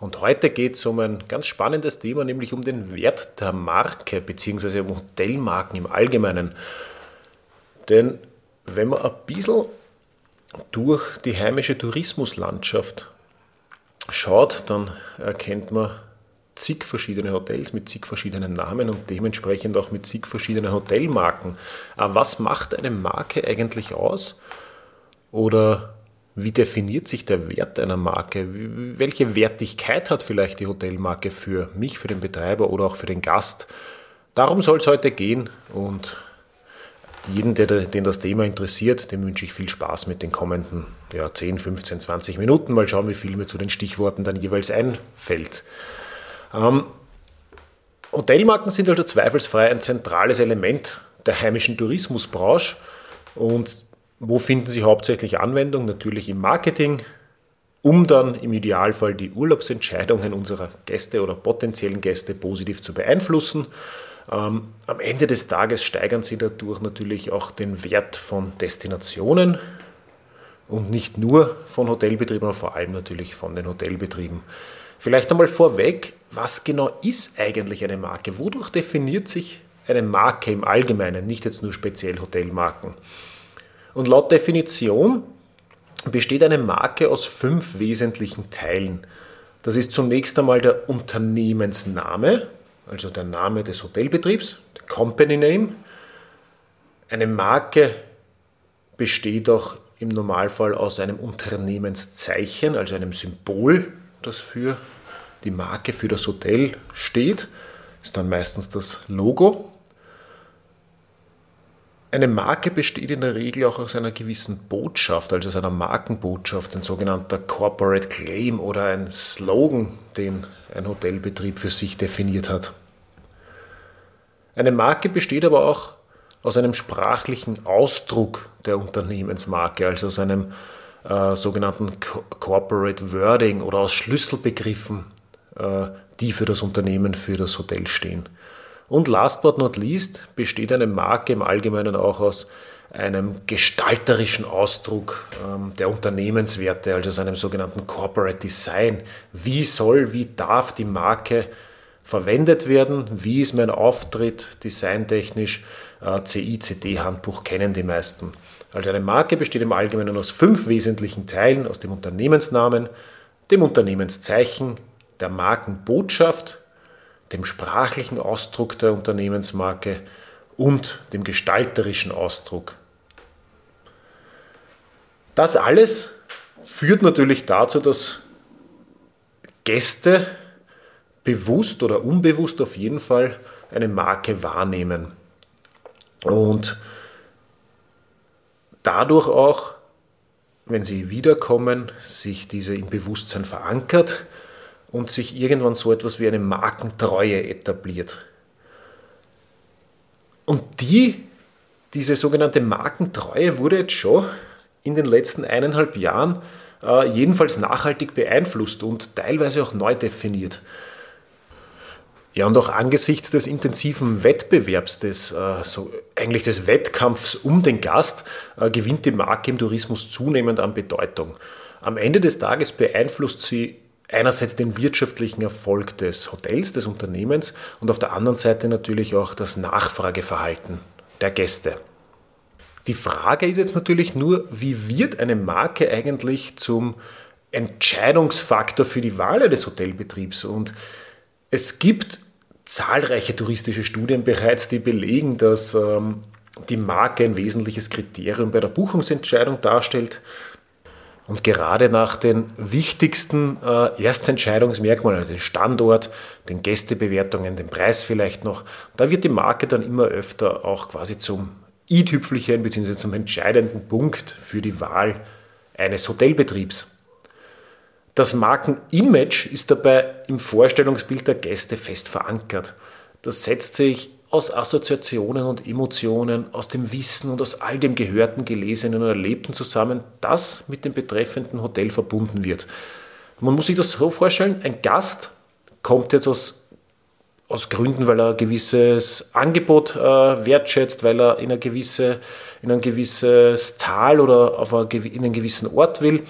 Und heute geht es um ein ganz spannendes Thema, nämlich um den Wert der Marke bzw. um Hotelmarken im Allgemeinen. Denn wenn man ein bisschen durch die heimische Tourismuslandschaft schaut, dann erkennt man zig verschiedene Hotels mit zig verschiedenen Namen und dementsprechend auch mit zig verschiedenen Hotelmarken. Aber was macht eine Marke eigentlich aus? Oder wie definiert sich der Wert einer Marke? Welche Wertigkeit hat vielleicht die Hotelmarke für mich, für den Betreiber oder auch für den Gast? Darum soll es heute gehen und jeden, der, den das Thema interessiert, dem wünsche ich viel Spaß mit den kommenden ja, 10, 15, 20 Minuten. Mal schauen, wie viel mir zu den Stichworten dann jeweils einfällt. Ähm, Hotelmarken sind also zweifelsfrei ein zentrales Element der heimischen Tourismusbranche und wo finden sie hauptsächlich Anwendung? Natürlich im Marketing, um dann im Idealfall die Urlaubsentscheidungen unserer Gäste oder potenziellen Gäste positiv zu beeinflussen. Ähm, am Ende des Tages steigern sie dadurch natürlich auch den Wert von Destinationen und nicht nur von Hotelbetrieben, aber vor allem natürlich von den Hotelbetrieben. Vielleicht einmal vorweg, was genau ist eigentlich eine Marke? Wodurch definiert sich eine Marke im Allgemeinen, nicht jetzt nur speziell Hotelmarken? Und laut Definition besteht eine Marke aus fünf wesentlichen Teilen. Das ist zunächst einmal der Unternehmensname, also der Name des Hotelbetriebs, Company Name. Eine Marke besteht auch im Normalfall aus einem Unternehmenszeichen, also einem Symbol, das für die Marke, für das Hotel steht. Das ist dann meistens das Logo. Eine Marke besteht in der Regel auch aus einer gewissen Botschaft, also aus einer Markenbotschaft, ein sogenannter Corporate Claim oder ein Slogan, den ein Hotelbetrieb für sich definiert hat. Eine Marke besteht aber auch aus einem sprachlichen Ausdruck der Unternehmensmarke, also aus einem äh, sogenannten Corporate Wording oder aus Schlüsselbegriffen, äh, die für das Unternehmen, für das Hotel stehen. Und last but not least besteht eine Marke im Allgemeinen auch aus einem gestalterischen Ausdruck ähm, der Unternehmenswerte, also aus einem sogenannten Corporate Design. Wie soll, wie darf die Marke verwendet werden? Wie ist mein Auftritt designtechnisch? Äh, CI-CD-Handbuch kennen die meisten. Also eine Marke besteht im Allgemeinen aus fünf wesentlichen Teilen, aus dem Unternehmensnamen, dem Unternehmenszeichen, der Markenbotschaft, dem sprachlichen Ausdruck der Unternehmensmarke und dem gestalterischen Ausdruck. Das alles führt natürlich dazu, dass Gäste bewusst oder unbewusst auf jeden Fall eine Marke wahrnehmen und dadurch auch, wenn sie wiederkommen, sich diese im Bewusstsein verankert und sich irgendwann so etwas wie eine Markentreue etabliert. Und die, diese sogenannte Markentreue wurde jetzt schon in den letzten eineinhalb Jahren äh, jedenfalls nachhaltig beeinflusst und teilweise auch neu definiert. Ja, und auch angesichts des intensiven Wettbewerbs, des, äh, so, eigentlich des Wettkampfs um den Gast, äh, gewinnt die Marke im Tourismus zunehmend an Bedeutung. Am Ende des Tages beeinflusst sie einerseits den wirtschaftlichen Erfolg des Hotels, des Unternehmens und auf der anderen Seite natürlich auch das Nachfrageverhalten der Gäste. Die Frage ist jetzt natürlich nur, wie wird eine Marke eigentlich zum Entscheidungsfaktor für die Wahl eines Hotelbetriebs? Und es gibt zahlreiche touristische Studien bereits, die belegen, dass ähm, die Marke ein wesentliches Kriterium bei der Buchungsentscheidung darstellt. Und gerade nach den wichtigsten äh, Erstentscheidungsmerkmalen, also den Standort, den Gästebewertungen, den Preis vielleicht noch, da wird die Marke dann immer öfter auch quasi zum i-Tüpfelchen bzw. zum entscheidenden Punkt für die Wahl eines Hotelbetriebs. Das Markenimage ist dabei im Vorstellungsbild der Gäste fest verankert. Das setzt sich aus Assoziationen und Emotionen, aus dem Wissen und aus all dem Gehörten, Gelesenen und Erlebten zusammen, das mit dem betreffenden Hotel verbunden wird. Man muss sich das so vorstellen, ein Gast kommt jetzt aus, aus Gründen, weil er ein gewisses Angebot äh, wertschätzt, weil er in, eine gewisse, in ein gewisses Tal oder auf eine, in einen gewissen Ort will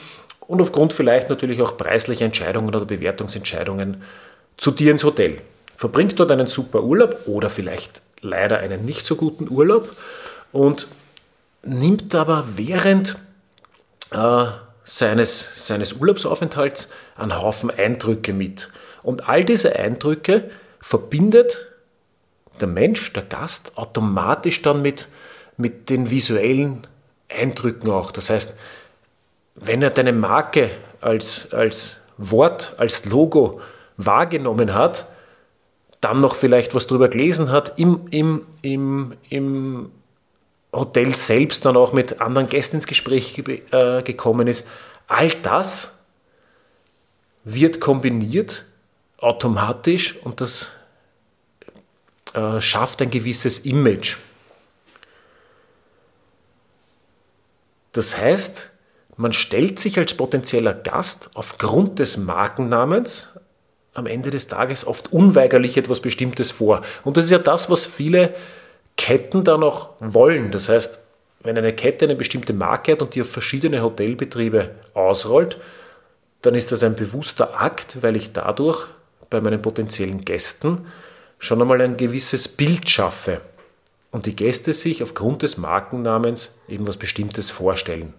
und aufgrund vielleicht natürlich auch preislicher Entscheidungen oder Bewertungsentscheidungen zu dir ins Hotel. Verbringt dort einen super Urlaub oder vielleicht leider einen nicht so guten Urlaub und nimmt aber während äh, seines, seines Urlaubsaufenthalts einen Haufen Eindrücke mit. Und all diese Eindrücke verbindet der Mensch, der Gast, automatisch dann mit, mit den visuellen Eindrücken auch. Das heißt, wenn er deine Marke als, als Wort, als Logo wahrgenommen hat, dann noch vielleicht was drüber gelesen hat, im, im, im, im Hotel selbst dann auch mit anderen Gästen ins Gespräch äh, gekommen ist, all das wird kombiniert automatisch und das äh, schafft ein gewisses Image. Das heißt, man stellt sich als potenzieller Gast aufgrund des Markennamens am Ende des Tages oft unweigerlich etwas Bestimmtes vor. Und das ist ja das, was viele Ketten dann auch wollen. Das heißt, wenn eine Kette eine bestimmte Marke hat und die auf verschiedene Hotelbetriebe ausrollt, dann ist das ein bewusster Akt, weil ich dadurch bei meinen potenziellen Gästen schon einmal ein gewisses Bild schaffe und die Gäste sich aufgrund des Markennamens eben was Bestimmtes vorstellen.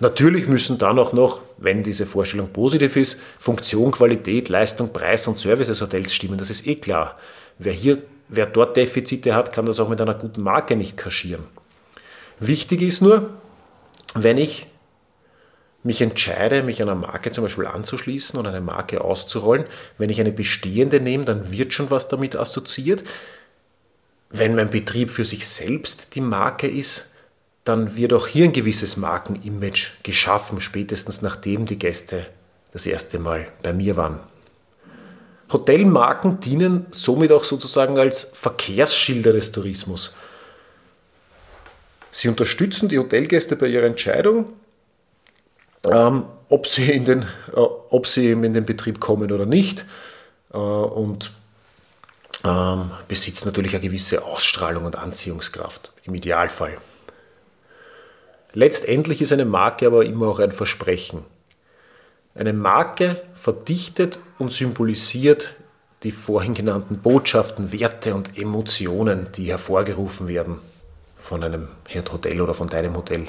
Natürlich müssen dann auch noch, wenn diese Vorstellung positiv ist, Funktion, Qualität, Leistung, Preis und Service des Hotels stimmen. Das ist eh klar. Wer, hier, wer dort Defizite hat, kann das auch mit einer guten Marke nicht kaschieren. Wichtig ist nur, wenn ich mich entscheide, mich einer Marke zum Beispiel anzuschließen und eine Marke auszurollen, wenn ich eine bestehende nehme, dann wird schon was damit assoziiert. Wenn mein Betrieb für sich selbst die Marke ist, dann wird auch hier ein gewisses Markenimage geschaffen, spätestens nachdem die Gäste das erste Mal bei mir waren. Hotelmarken dienen somit auch sozusagen als Verkehrsschilder des Tourismus. Sie unterstützen die Hotelgäste bei ihrer Entscheidung, ähm, ob, sie in den, äh, ob sie in den Betrieb kommen oder nicht äh, und ähm, besitzen natürlich eine gewisse Ausstrahlung und Anziehungskraft im Idealfall. Letztendlich ist eine Marke aber immer auch ein Versprechen. Eine Marke verdichtet und symbolisiert die vorhin genannten Botschaften, Werte und Emotionen, die hervorgerufen werden von einem Hotel oder von deinem Hotel.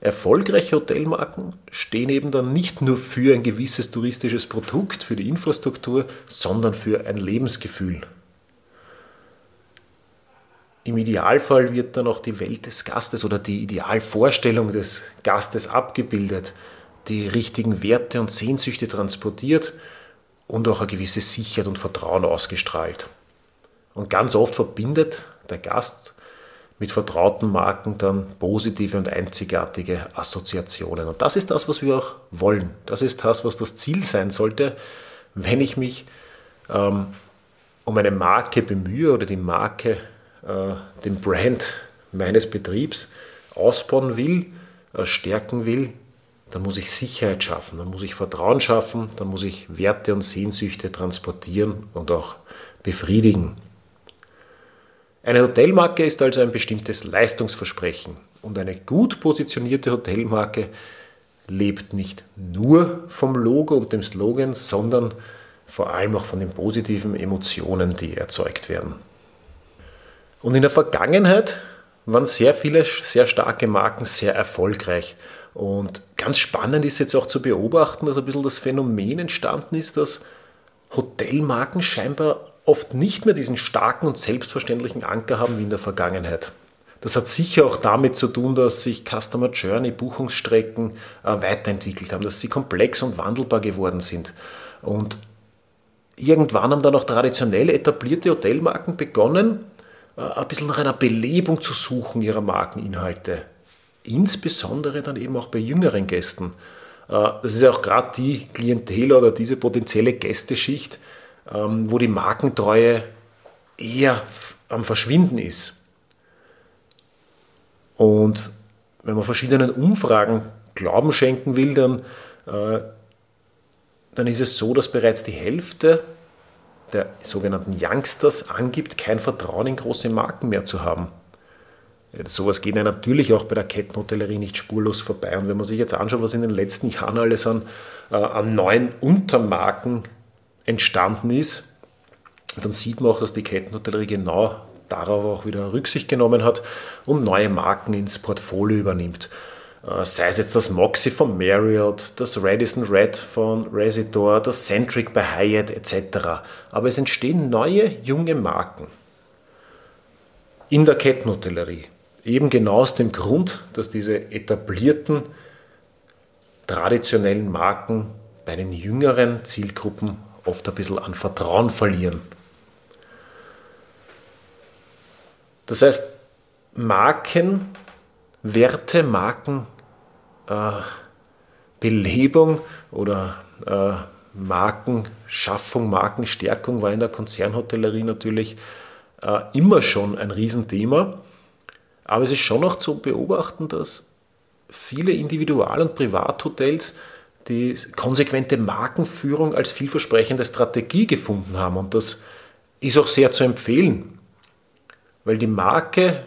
Erfolgreiche Hotelmarken stehen eben dann nicht nur für ein gewisses touristisches Produkt, für die Infrastruktur, sondern für ein Lebensgefühl. Im Idealfall wird dann auch die Welt des Gastes oder die Idealvorstellung des Gastes abgebildet, die richtigen Werte und Sehnsüchte transportiert und auch eine gewisse Sicherheit und Vertrauen ausgestrahlt. Und ganz oft verbindet der Gast mit vertrauten Marken dann positive und einzigartige Assoziationen. Und das ist das, was wir auch wollen. Das ist das, was das Ziel sein sollte, wenn ich mich ähm, um eine Marke bemühe oder die Marke den Brand meines Betriebs ausbauen will, äh, stärken will, dann muss ich Sicherheit schaffen, dann muss ich Vertrauen schaffen, dann muss ich Werte und Sehnsüchte transportieren und auch befriedigen. Eine Hotelmarke ist also ein bestimmtes Leistungsversprechen und eine gut positionierte Hotelmarke lebt nicht nur vom Logo und dem Slogan, sondern vor allem auch von den positiven Emotionen, die erzeugt werden. Und in der Vergangenheit waren sehr viele sehr starke Marken sehr erfolgreich. Und ganz spannend ist jetzt auch zu beobachten, dass ein bisschen das Phänomen entstanden ist, dass Hotelmarken scheinbar oft nicht mehr diesen starken und selbstverständlichen Anker haben wie in der Vergangenheit. Das hat sicher auch damit zu tun, dass sich Customer Journey, Buchungsstrecken äh, weiterentwickelt haben, dass sie komplex und wandelbar geworden sind. Und irgendwann haben dann auch traditionell etablierte Hotelmarken begonnen, ein bisschen nach einer Belebung zu suchen ihrer Markeninhalte. Insbesondere dann eben auch bei jüngeren Gästen. Äh, das ist ja auch gerade die Klientel oder diese potenzielle Gästeschicht, ähm, wo die Markentreue eher am Verschwinden ist. Und wenn man verschiedenen Umfragen Glauben schenken will, dann, äh, dann ist es so, dass bereits die Hälfte der sogenannten Youngsters angibt, kein Vertrauen in große Marken mehr zu haben. Sowas geht ja natürlich auch bei der Kettenhotellerie nicht spurlos vorbei. Und wenn man sich jetzt anschaut, was in den letzten Jahren alles an, äh, an neuen Untermarken entstanden ist, dann sieht man auch, dass die Kettenhotellerie genau darauf auch wieder Rücksicht genommen hat und neue Marken ins Portfolio übernimmt. Äh, sei es jetzt das Moxie von Marriott, das Radisson Red von Residor, das Centric bei Hyatt etc. Aber es entstehen neue junge Marken in der Kettenhotellerie. Eben genau aus dem Grund, dass diese etablierten traditionellen Marken bei den jüngeren Zielgruppen oft ein bisschen an Vertrauen verlieren. Das heißt, Marken, Werte, Marken, Belebung oder äh, Markenschaffung, Markenstärkung war in der Konzernhotellerie natürlich äh, immer schon ein Riesenthema. Aber es ist schon auch zu beobachten, dass viele Individual- und Privathotels die konsequente Markenführung als vielversprechende Strategie gefunden haben. Und das ist auch sehr zu empfehlen, weil die Marke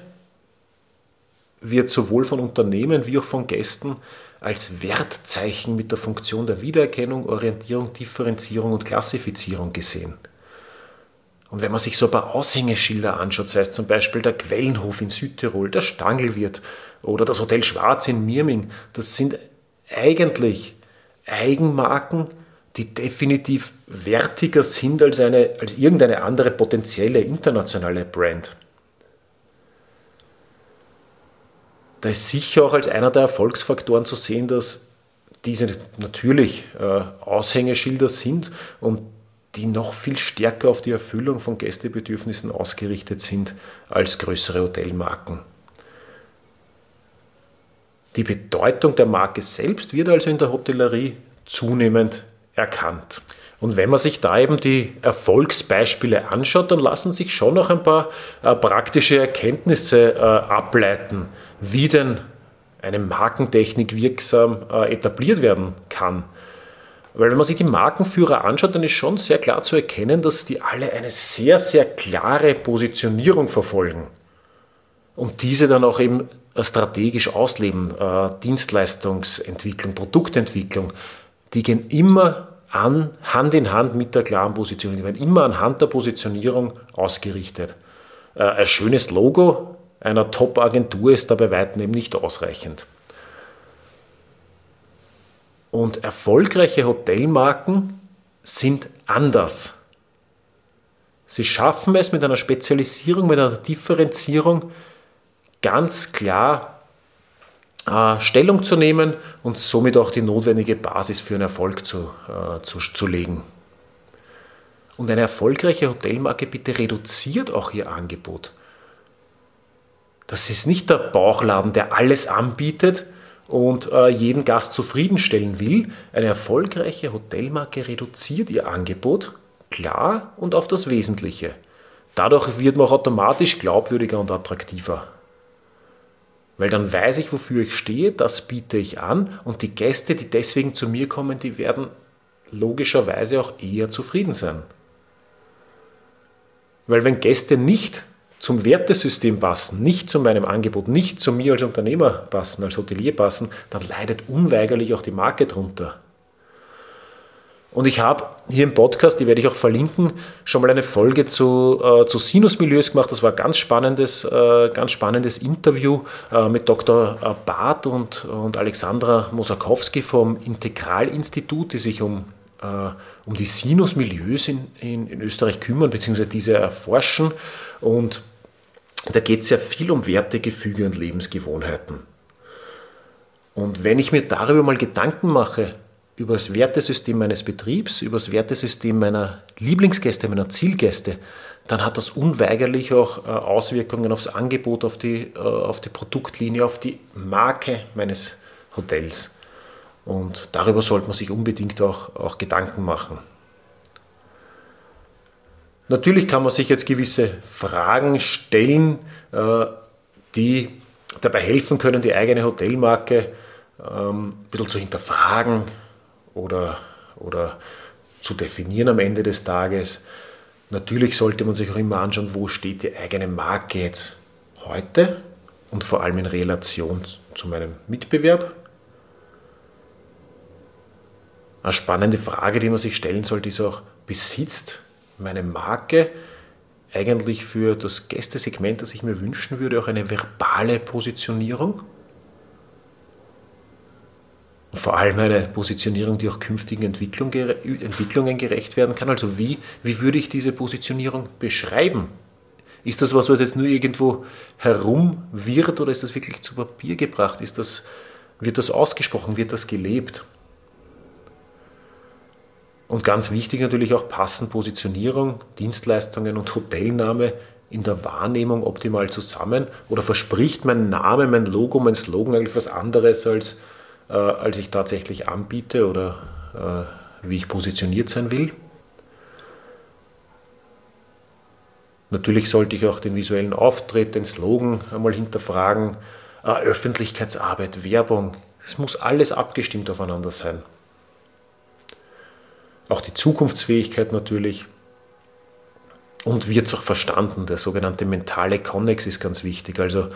wird sowohl von Unternehmen wie auch von Gästen als Wertzeichen mit der Funktion der Wiedererkennung, Orientierung, Differenzierung und Klassifizierung gesehen. Und wenn man sich so ein paar Aushängeschilder anschaut, sei es zum Beispiel der Quellenhof in Südtirol, der Stangelwirt oder das Hotel Schwarz in Mirming, das sind eigentlich Eigenmarken, die definitiv wertiger sind als, eine, als irgendeine andere potenzielle internationale Brand. Da ist sicher auch als einer der Erfolgsfaktoren zu sehen, dass diese natürlich äh, Aushängeschilder sind und die noch viel stärker auf die Erfüllung von Gästebedürfnissen ausgerichtet sind als größere Hotelmarken. Die Bedeutung der Marke selbst wird also in der Hotellerie zunehmend erkannt. Und wenn man sich da eben die Erfolgsbeispiele anschaut, dann lassen sich schon noch ein paar äh, praktische Erkenntnisse äh, ableiten, wie denn eine Markentechnik wirksam äh, etabliert werden kann. Weil wenn man sich die Markenführer anschaut, dann ist schon sehr klar zu erkennen, dass die alle eine sehr, sehr klare Positionierung verfolgen. Und diese dann auch eben strategisch ausleben. Äh, Dienstleistungsentwicklung, Produktentwicklung, die gehen immer an, Hand in Hand mit der klaren Positionierung, die werden immer anhand der Positionierung ausgerichtet. Äh, ein schönes Logo einer Top-Agentur ist da bei weitem eben nicht ausreichend. Und erfolgreiche Hotelmarken sind anders. Sie schaffen es mit einer Spezialisierung, mit einer Differenzierung ganz klar äh, Stellung zu nehmen und somit auch die notwendige Basis für einen Erfolg zu, äh, zu, zu legen. Und eine erfolgreiche Hotelmarke bitte reduziert auch ihr Angebot. Das ist nicht der Bauchladen, der alles anbietet und äh, jeden Gast zufriedenstellen will. Eine erfolgreiche Hotelmarke reduziert ihr Angebot klar und auf das Wesentliche. Dadurch wird man auch automatisch glaubwürdiger und attraktiver. Weil dann weiß ich, wofür ich stehe, das biete ich an und die Gäste, die deswegen zu mir kommen, die werden logischerweise auch eher zufrieden sein. Weil wenn Gäste nicht zum Wertesystem passen, nicht zu meinem Angebot, nicht zu mir als Unternehmer passen, als Hotelier passen, dann leidet unweigerlich auch die Marke drunter. Und ich habe hier im Podcast, die werde ich auch verlinken, schon mal eine Folge zu, äh, zu Sinusmilieus gemacht. Das war ein ganz spannendes, äh, ganz spannendes Interview äh, mit Dr. Äh, Barth und, und Alexandra Mosakowski vom Integralinstitut, die sich um, äh, um die Sinusmilieus in, in, in Österreich kümmern, beziehungsweise diese erforschen. Und da geht es ja viel um Wertegefüge und Lebensgewohnheiten. Und wenn ich mir darüber mal Gedanken mache, über das Wertesystem meines Betriebs, über das Wertesystem meiner Lieblingsgäste, meiner Zielgäste, dann hat das unweigerlich auch äh, Auswirkungen aufs Angebot, auf die, äh, auf die Produktlinie, auf die Marke meines Hotels. Und darüber sollte man sich unbedingt auch, auch Gedanken machen. Natürlich kann man sich jetzt gewisse Fragen stellen, äh, die dabei helfen können, die eigene Hotelmarke ähm, ein bisschen zu hinterfragen oder, oder zu definieren am Ende des Tages. Natürlich sollte man sich auch immer anschauen, wo steht die eigene Marke jetzt heute und vor allem in Relation zu meinem Mitbewerb. Eine spannende Frage, die man sich stellen sollte, ist auch, besitzt meine Marke eigentlich für das Gästesegment, das ich mir wünschen würde, auch eine verbale Positionierung? vor allem eine Positionierung, die auch künftigen Entwicklung, Entwicklungen gerecht werden kann. Also wie, wie würde ich diese Positionierung beschreiben? Ist das was, was jetzt nur irgendwo herum wird oder ist das wirklich zu Papier gebracht? Ist das, wird das ausgesprochen? Wird das gelebt? Und ganz wichtig natürlich auch passen Positionierung, Dienstleistungen und Hotelname in der Wahrnehmung optimal zusammen? Oder verspricht mein Name, mein Logo, mein Slogan eigentlich was anderes, als, äh, als ich tatsächlich anbiete oder äh, wie ich positioniert sein will? Natürlich sollte ich auch den visuellen Auftritt, den Slogan einmal hinterfragen. Äh, Öffentlichkeitsarbeit, Werbung, es muss alles abgestimmt aufeinander sein. Auch die Zukunftsfähigkeit natürlich. Und wird es auch verstanden, der sogenannte mentale Connex ist ganz wichtig. Also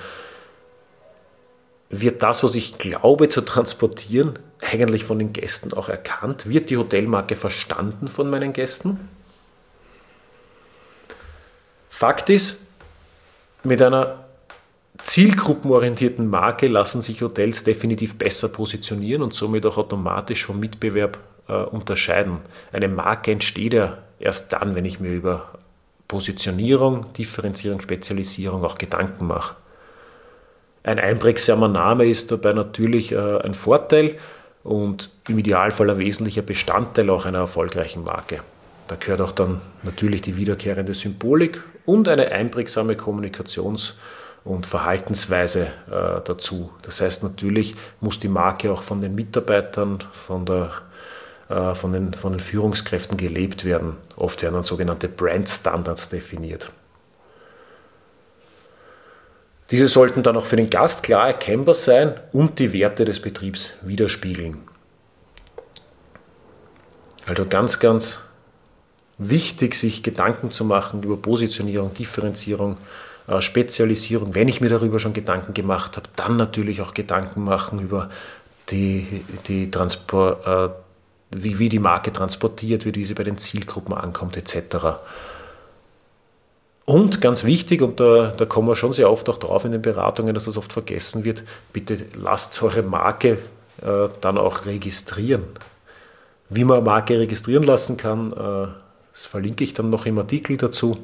wird das, was ich glaube zu transportieren, eigentlich von den Gästen auch erkannt? Wird die Hotelmarke verstanden von meinen Gästen? Fakt ist, mit einer zielgruppenorientierten Marke lassen sich Hotels definitiv besser positionieren und somit auch automatisch vom Mitbewerb unterscheiden. Eine Marke entsteht ja erst dann, wenn ich mir über Positionierung, Differenzierung, Spezialisierung auch Gedanken mache. Ein einprägsamer Name ist dabei natürlich äh, ein Vorteil und im Idealfall ein wesentlicher Bestandteil auch einer erfolgreichen Marke. Da gehört auch dann natürlich die wiederkehrende Symbolik und eine einprägsame Kommunikations- und Verhaltensweise äh, dazu. Das heißt, natürlich muss die Marke auch von den Mitarbeitern, von der äh, von den, von den Führungskräften gelebt werden. Oft werden dann sogenannte Brand Standards definiert. Diese sollten dann auch für den Gast klar erkennbar sein und die Werte des Betriebs widerspiegeln. Also ganz, ganz wichtig, sich Gedanken zu machen über Positionierung, Differenzierung, äh, Spezialisierung. Wenn ich mir darüber schon Gedanken gemacht habe, dann natürlich auch Gedanken machen über die, die Transport, äh, wie, wie die Marke transportiert wird, wie sie bei den Zielgruppen ankommt, etc. Und ganz wichtig, und da, da kommen wir schon sehr oft auch drauf in den Beratungen, dass das oft vergessen wird, bitte lasst eure Marke äh, dann auch registrieren. Wie man eine Marke registrieren lassen kann, äh, das verlinke ich dann noch im Artikel dazu.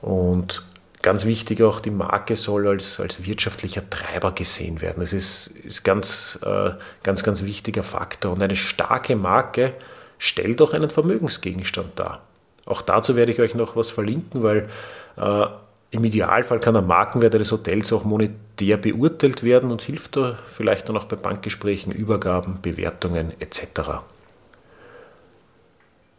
Und Ganz wichtig auch, die Marke soll als, als wirtschaftlicher Treiber gesehen werden. Das ist, ist ganz, äh, ganz, ganz wichtiger Faktor. Und eine starke Marke stellt auch einen Vermögensgegenstand dar. Auch dazu werde ich euch noch was verlinken, weil äh, im Idealfall kann der Markenwert eines Hotels auch monetär beurteilt werden und hilft da vielleicht dann auch bei Bankgesprächen, Übergaben, Bewertungen etc.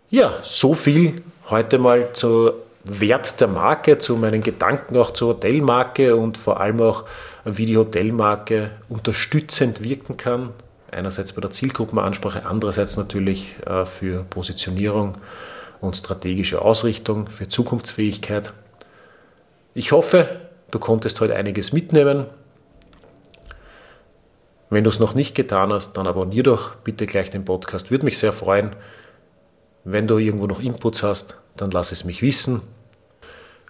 Ja, so viel heute mal zur Wert der Marke, zu meinen Gedanken auch zur Hotelmarke und vor allem auch, wie die Hotelmarke unterstützend wirken kann. Einerseits bei der Zielgruppenansprache, andererseits natürlich äh, für Positionierung und strategische Ausrichtung, für Zukunftsfähigkeit. Ich hoffe, du konntest heute einiges mitnehmen. Wenn du es noch nicht getan hast, dann abonniere doch bitte gleich den Podcast. Würde mich sehr freuen. Wenn du irgendwo noch Inputs hast, dann lass es mich wissen.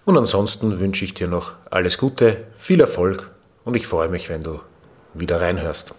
Und ansonsten wünsche ich dir noch alles Gute, viel Erfolg und ich freue mich, wenn du wieder reinhörst.